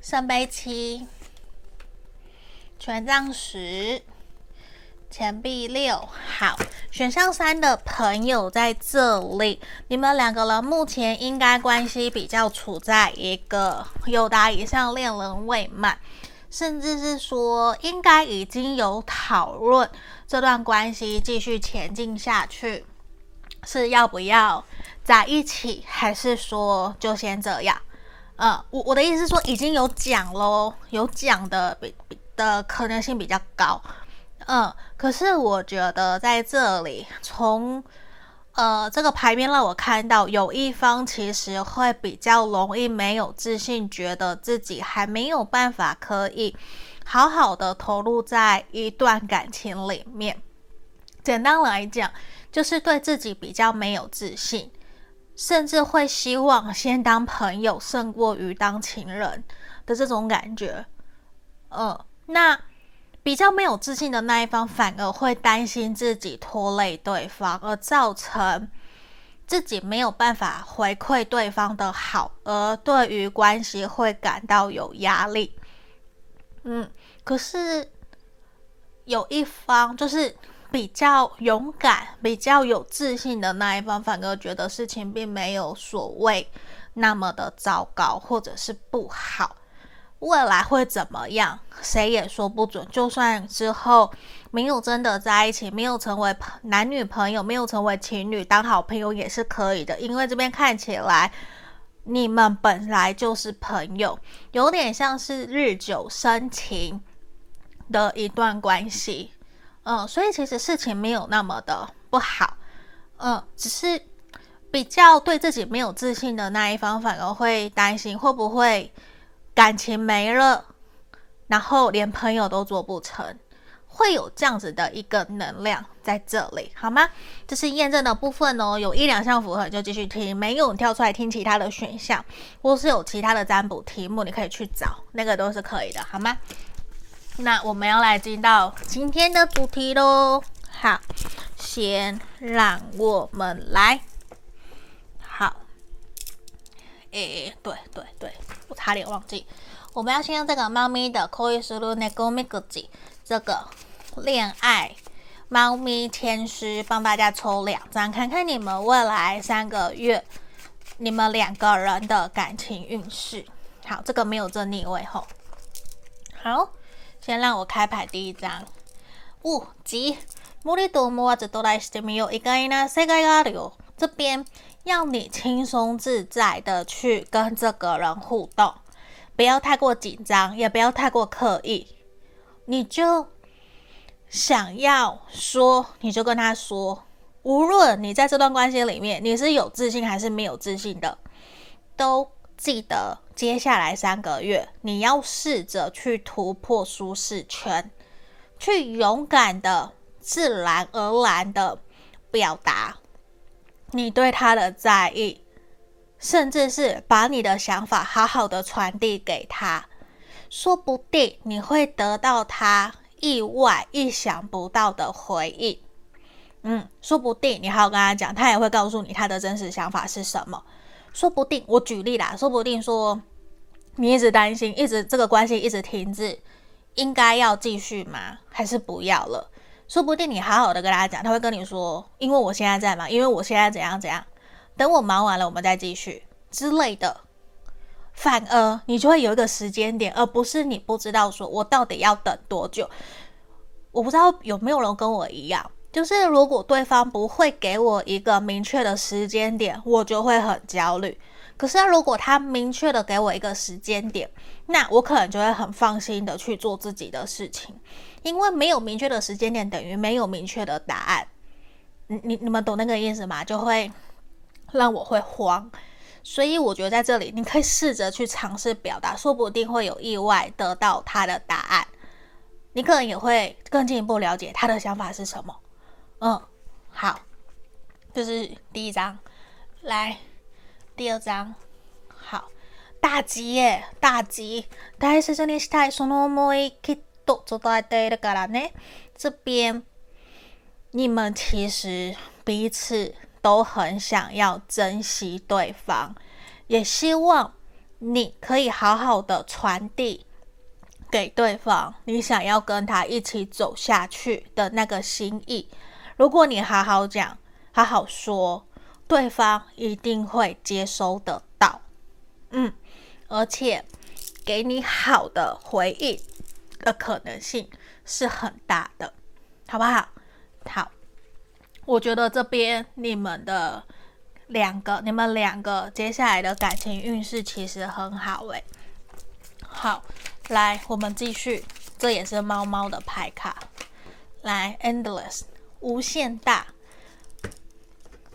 圣杯七，权杖十，钱币六。好，选项三的朋友在这里，你们两个人目前应该关系比较处在一个友达以上，恋人未满，甚至是说应该已经有讨论这段关系继续前进下去。是要不要在一起，还是说就先这样？呃，我我的意思是说，已经有讲咯，有讲的比比的可能性比较高。嗯、可是我觉得在这里，从呃这个牌面让我看到，有一方其实会比较容易没有自信，觉得自己还没有办法可以好好的投入在一段感情里面。简单来讲。就是对自己比较没有自信，甚至会希望先当朋友胜过于当情人的这种感觉。嗯，那比较没有自信的那一方，反而会担心自己拖累对方，而造成自己没有办法回馈对方的好，而对于关系会感到有压力。嗯，可是有一方就是。比较勇敢、比较有自信的那一方，反而觉得事情并没有所谓那么的糟糕，或者是不好。未来会怎么样，谁也说不准。就算之后没有真的在一起，没有成为男女朋友，没有成为情侣，当好朋友也是可以的。因为这边看起来，你们本来就是朋友，有点像是日久生情的一段关系。嗯，所以其实事情没有那么的不好，嗯，只是比较对自己没有自信的那一方，反而会担心会不会感情没了，然后连朋友都做不成，会有这样子的一个能量在这里，好吗？这是验证的部分哦，有一两项符合就继续听，没有跳出来听其他的选项，或是有其他的占卜题目，你可以去找，那个都是可以的，好吗？那我们要来进到今天的主题喽。好，先让我们来。好，诶，对对对，我差点忘记，我们要先用这个猫咪的 Koi Suru Neko Mikuji 这个恋爱猫咪天师，帮大家抽两张，看看你们未来三个月你们两个人的感情运势。好，这个没有这逆位吼。好。先让我开牌第一张，五吉莫里多莫瓦兹多莱西米有一个呢，世界阿流这边要你轻松自在的去跟这个人互动，不要太过紧张，也不要太过刻意，你就想要说，你就跟他说，无论你在这段关系里面你是有自信还是没有自信的，都。记得接下来三个月，你要试着去突破舒适圈，去勇敢的、自然而然的表达你对他的在意，甚至是把你的想法好好的传递给他，说不定你会得到他意外、意想不到的回应。嗯，说不定你好好跟他讲，他也会告诉你他的真实想法是什么。说不定我举例啦，说不定说你一直担心，一直这个关系一直停滞，应该要继续吗？还是不要了？说不定你好好的跟他讲，他会跟你说，因为我现在在忙，因为我现在怎样怎样，等我忙完了，我们再继续之类的。反而你就会有一个时间点，而不是你不知道说我到底要等多久。我不知道有没有人跟我一样。就是如果对方不会给我一个明确的时间点，我就会很焦虑。可是如果他明确的给我一个时间点，那我可能就会很放心的去做自己的事情，因为没有明确的时间点等于没有明确的答案。你你你们懂那个意思吗？就会让我会慌。所以我觉得在这里，你可以试着去尝试表达，说不定会有意外得到他的答案。你可能也会更进一步了解他的想法是什么。嗯，好，这、就是第一章。来，第二章。好，大吉耶，大吉。大切にしたいその思いきっと伝えているからね。这边，你们其实彼此。都很想要珍惜对方，也希望你可以好好的传递给对方你想要跟他一起走下去的那个心意。 如果你好好讲、好好说，对方一定会接收得到。嗯，而且给你好的回应的可能性是很大的，好不好？好。我觉得这边你们的两个，你们两个接下来的感情运势其实很好诶。好，来，我们继续，这也是猫猫的牌卡。来，Endless，无限大。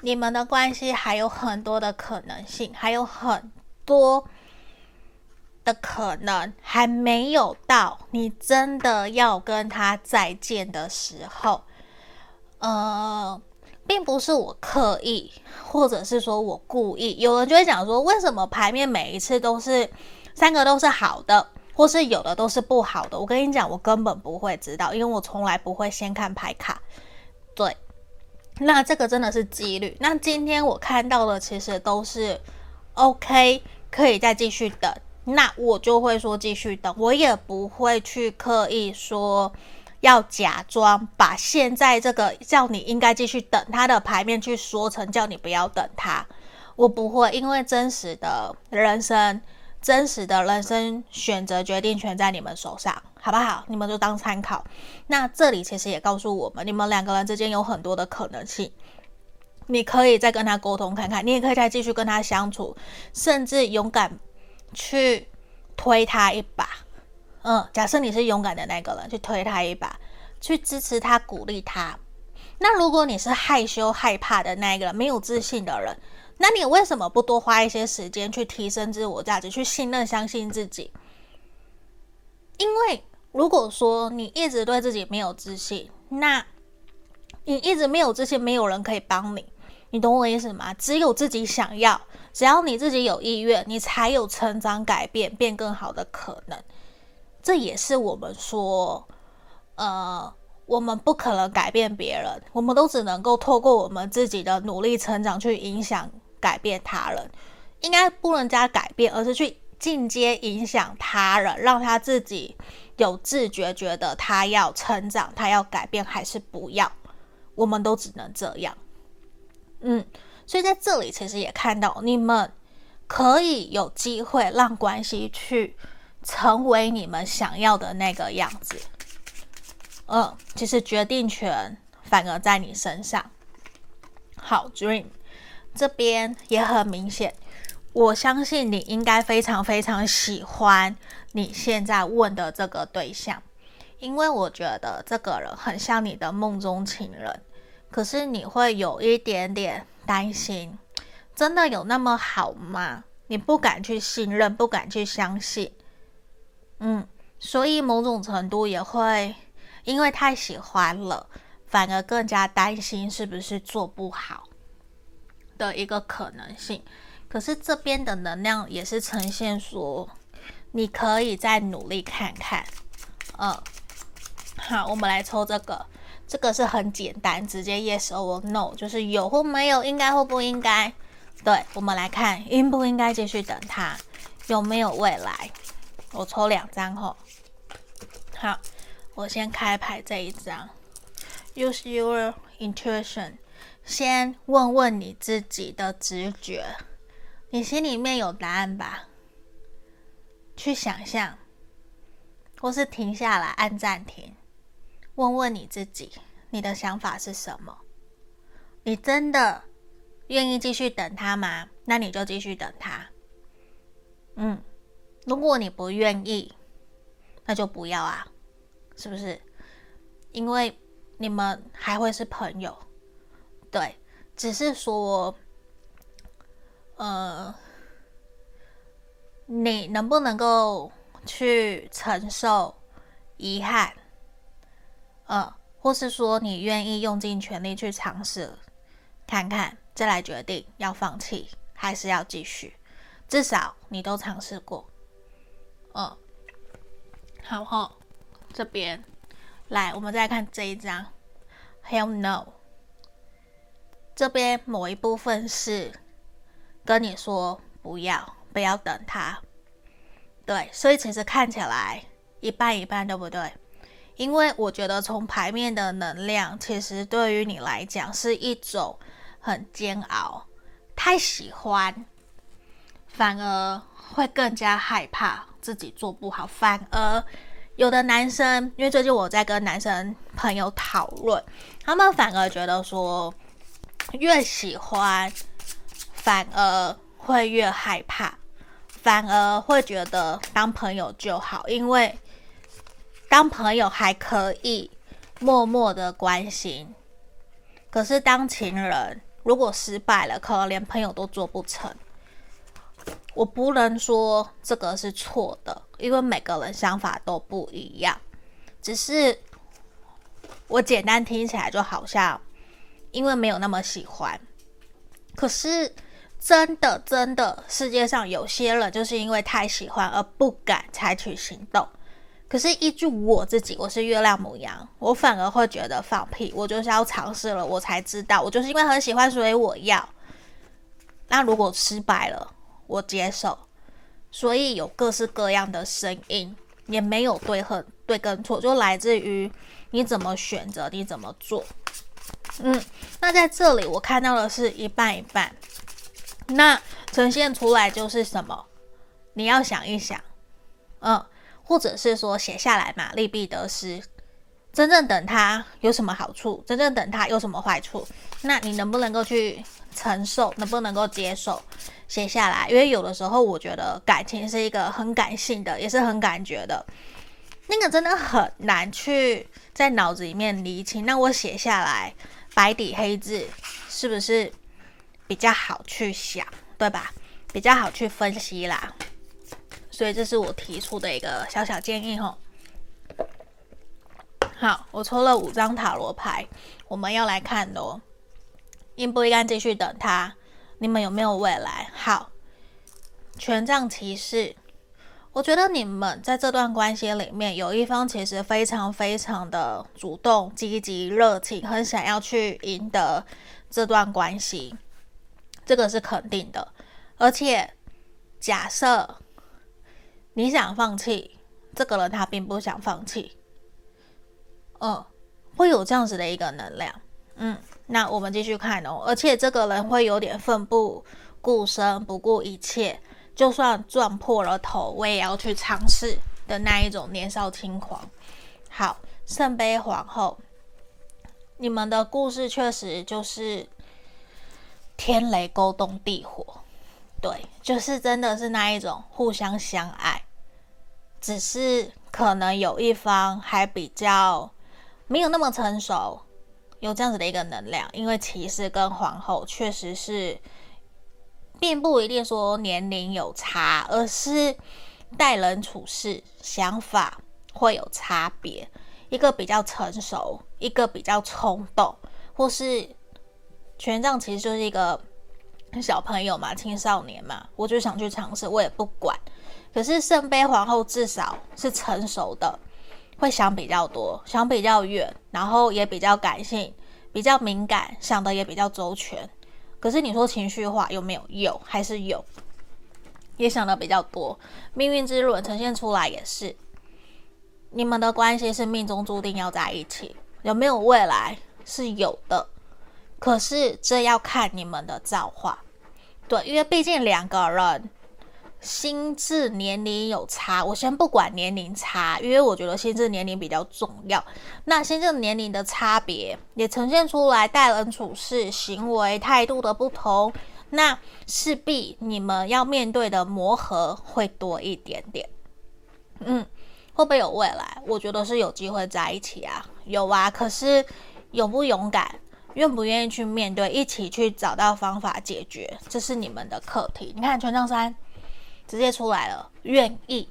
你们的关系还有很多的可能性，还有很多的可能还没有到你真的要跟他再见的时候。呃，并不是我刻意，或者是说我故意。有人就会讲说，为什么牌面每一次都是三个都是好的，或是有的都是不好的？我跟你讲，我根本不会知道，因为我从来不会先看牌卡。对，那这个真的是几率。那今天我看到的其实都是 OK，可以再继续等。那我就会说继续等，我也不会去刻意说。要假装把现在这个叫你应该继续等他的牌面去说成叫你不要等他，我不会，因为真实的人生，真实的人生选择决定权在你们手上，好不好？你们就当参考。那这里其实也告诉我们，你们两个人之间有很多的可能性，你可以再跟他沟通看看，你也可以再继续跟他相处，甚至勇敢去推他一把。嗯，假设你是勇敢的那个人，去推他一把，去支持他，鼓励他。那如果你是害羞害怕的那个人，没有自信的人，那你为什么不多花一些时间去提升自我价值，去信任、相信自己？因为如果说你一直对自己没有自信，那你一直没有自信，没有人可以帮你。你懂我意思吗？只有自己想要，只要你自己有意愿，你才有成长、改变、变更好的可能。这也是我们说，呃，我们不可能改变别人，我们都只能够透过我们自己的努力成长去影响、改变他人。应该不能加改变，而是去进阶影响他人，让他自己有自觉，觉得他要成长，他要改变，还是不要？我们都只能这样。嗯，所以在这里其实也看到，你们可以有机会让关系去。成为你们想要的那个样子，嗯，其实决定权反而在你身上。好，Dream 这边也很明显，我相信你应该非常非常喜欢你现在问的这个对象，因为我觉得这个人很像你的梦中情人，可是你会有一点点担心，真的有那么好吗？你不敢去信任，不敢去相信。嗯，所以某种程度也会因为太喜欢了，反而更加担心是不是做不好的一个可能性。可是这边的能量也是呈现说，你可以再努力看看。嗯，好，我们来抽这个，这个是很简单，直接 yes or no，就是有或没有，应该或不应该。对，我们来看应不应该继续等他，有没有未来。我抽两张吼，好，我先开牌这一张，Use your intuition，先问问你自己的直觉，你心里面有答案吧？去想象，或是停下来按暂停，问问你自己，你的想法是什么？你真的愿意继续等他吗？那你就继续等他，嗯。如果你不愿意，那就不要啊，是不是？因为你们还会是朋友，对，只是说，呃，你能不能够去承受遗憾？呃，或是说你愿意用尽全力去尝试看看，再来决定要放弃还是要继续？至少你都尝试过，嗯、呃，好齁，这边来，我们再看这一张，Hell no，这边某一部分是跟你说不要，不要等他，对，所以其实看起来一半一半，对不对？因为我觉得从牌面的能量，其实对于你来讲是一种很煎熬，太喜欢。反而会更加害怕自己做不好，反而有的男生，因为最近我在跟男生朋友讨论，他们反而觉得说，越喜欢反而会越害怕，反而会觉得当朋友就好，因为当朋友还可以默默的关心，可是当情人如果失败了，可能连朋友都做不成。我不能说这个是错的，因为每个人想法都不一样。只是我简单听起来就好像，因为没有那么喜欢。可是真的真的，世界上有些人就是因为太喜欢而不敢采取行动。可是依据我自己，我是月亮母羊，我反而会觉得放屁。我就是要尝试了，我才知道，我就是因为很喜欢，所以我要。那如果失败了？我接受，所以有各式各样的声音，也没有对和对跟错，就来自于你怎么选择，你怎么做。嗯，那在这里我看到的是一半一半，那呈现出来就是什么？你要想一想，嗯，或者是说写下来嘛，利弊得失，真正等它有什么好处，真正等它有什么坏处，那你能不能够去承受，能不能够接受？写下来，因为有的时候我觉得感情是一个很感性的，也是很感觉的，那个真的很难去在脑子里面厘清。那我写下来，白底黑字，是不是比较好去想，对吧？比较好去分析啦。所以这是我提出的一个小小建议吼。好，我抽了五张塔罗牌，我们要来看咯，应不应该继续等他？你们有没有未来？好，权杖骑士，我觉得你们在这段关系里面，有一方其实非常非常的主动、积极、热情，很想要去赢得这段关系，这个是肯定的。而且，假设你想放弃，这个人他并不想放弃，嗯，会有这样子的一个能量，嗯。那我们继续看哦，而且这个人会有点奋不顾身、不顾一切，就算撞破了头，我也要去尝试的那一种年少轻狂。好，圣杯皇后，你们的故事确实就是天雷勾动地火，对，就是真的是那一种互相相爱，只是可能有一方还比较没有那么成熟。有这样子的一个能量，因为骑士跟皇后确实是，并不一定说年龄有差，而是待人处事想法会有差别。一个比较成熟，一个比较冲动，或是权杖其实就是一个小朋友嘛，青少年嘛，我就想去尝试，我也不管。可是圣杯皇后至少是成熟的。会想比较多，想比较远，然后也比较感性，比较敏感，想的也比较周全。可是你说情绪化有没有？有，还是有，也想的比较多。命运之轮呈现出来也是，你们的关系是命中注定要在一起，有没有未来？是有的，可是这要看你们的造化。对，因为毕竟两个人。心智年龄有差，我先不管年龄差，因为我觉得心智年龄比较重要。那心智年龄的差别也呈现出来，待人处事、行为态度的不同，那势必你们要面对的磨合会多一点点。嗯，会不会有未来？我觉得是有机会在一起啊，有啊。可是勇不勇敢？愿不愿意去面对，一起去找到方法解决，这是你们的课题。你看权杖三直接出来了，愿意，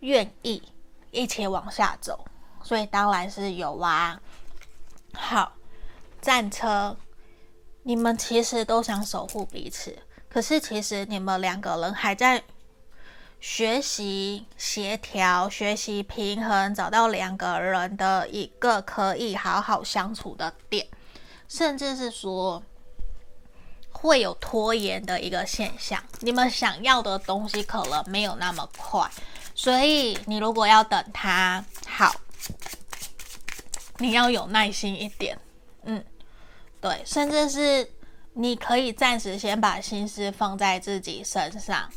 愿意一起往下走，所以当然是有啊。好，战车，你们其实都想守护彼此，可是其实你们两个人还在。学习协调，学习平衡，找到两个人的一个可以好好相处的点，甚至是说会有拖延的一个现象。你们想要的东西可能没有那么快，所以你如果要等他好，你要有耐心一点。嗯，对，甚至是你可以暂时先把心思放在自己身上。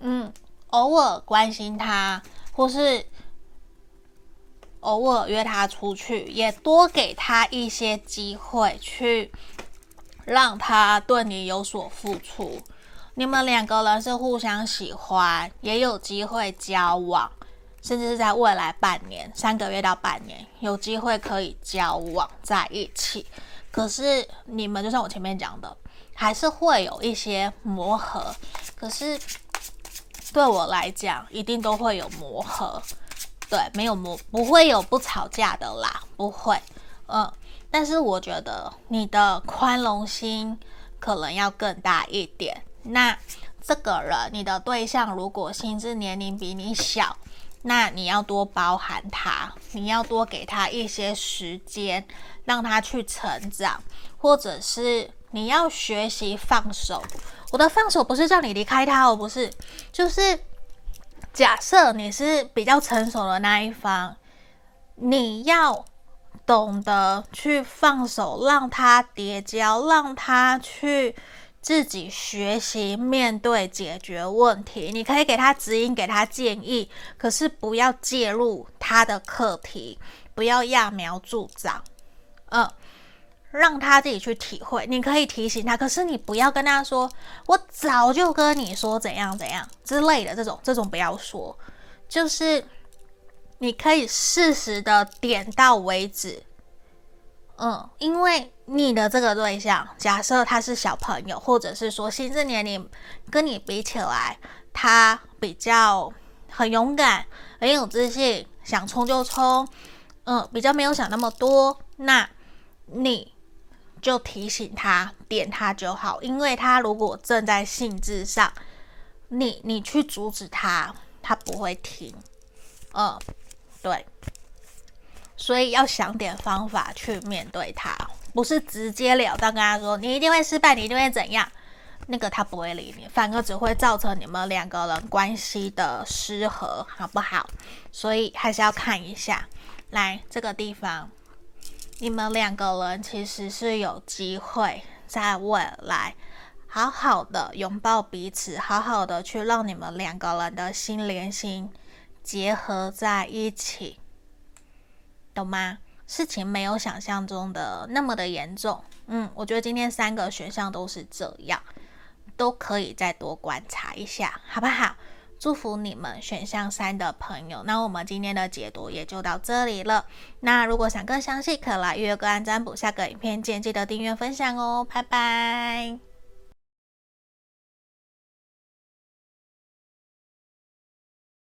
嗯。偶尔关心他，或是偶尔约他出去，也多给他一些机会，去让他对你有所付出。你们两个人是互相喜欢，也有机会交往，甚至是在未来半年、三个月到半年，有机会可以交往在一起。可是你们就像我前面讲的，还是会有一些磨合。可是。对我来讲，一定都会有磨合，对，没有磨，不会有不吵架的啦，不会，嗯，但是我觉得你的宽容心可能要更大一点。那这个人，你的对象如果心智年龄比你小，那你要多包涵他，你要多给他一些时间，让他去成长，或者是你要学习放手。我的放手不是叫你离开他，哦，不是，就是假设你是比较成熟的那一方，你要懂得去放手，让他跌跤，让他去自己学习面对解决问题。你可以给他指引，给他建议，可是不要介入他的课题，不要揠苗助长，嗯。让他自己去体会，你可以提醒他，可是你不要跟他说“我早就跟你说怎样怎样”之类的这种，这种不要说。就是你可以适时的点到为止。嗯，因为你的这个对象，假设他是小朋友，或者是说心智年龄跟你比起来，他比较很勇敢，很有自信，想冲就冲，嗯，比较没有想那么多。那你。就提醒他，点他就好，因为他如果正在兴致上，你你去阻止他，他不会停。嗯，对，所以要想点方法去面对他，不是直截了当跟他说你一定会失败，你一定会怎样，那个他不会理你，反而只会造成你们两个人关系的失和，好不好？所以还是要看一下，来这个地方。你们两个人其实是有机会在未来好好的拥抱彼此，好好的去让你们两个人的心连心结合在一起，懂吗？事情没有想象中的那么的严重。嗯，我觉得今天三个选项都是这样，都可以再多观察一下，好不好？祝福你们选项三的朋友，那我们今天的解读也就到这里了。那如果想更详细，可来预约个案占卜。下个影片见，记得订阅分享哦，拜拜。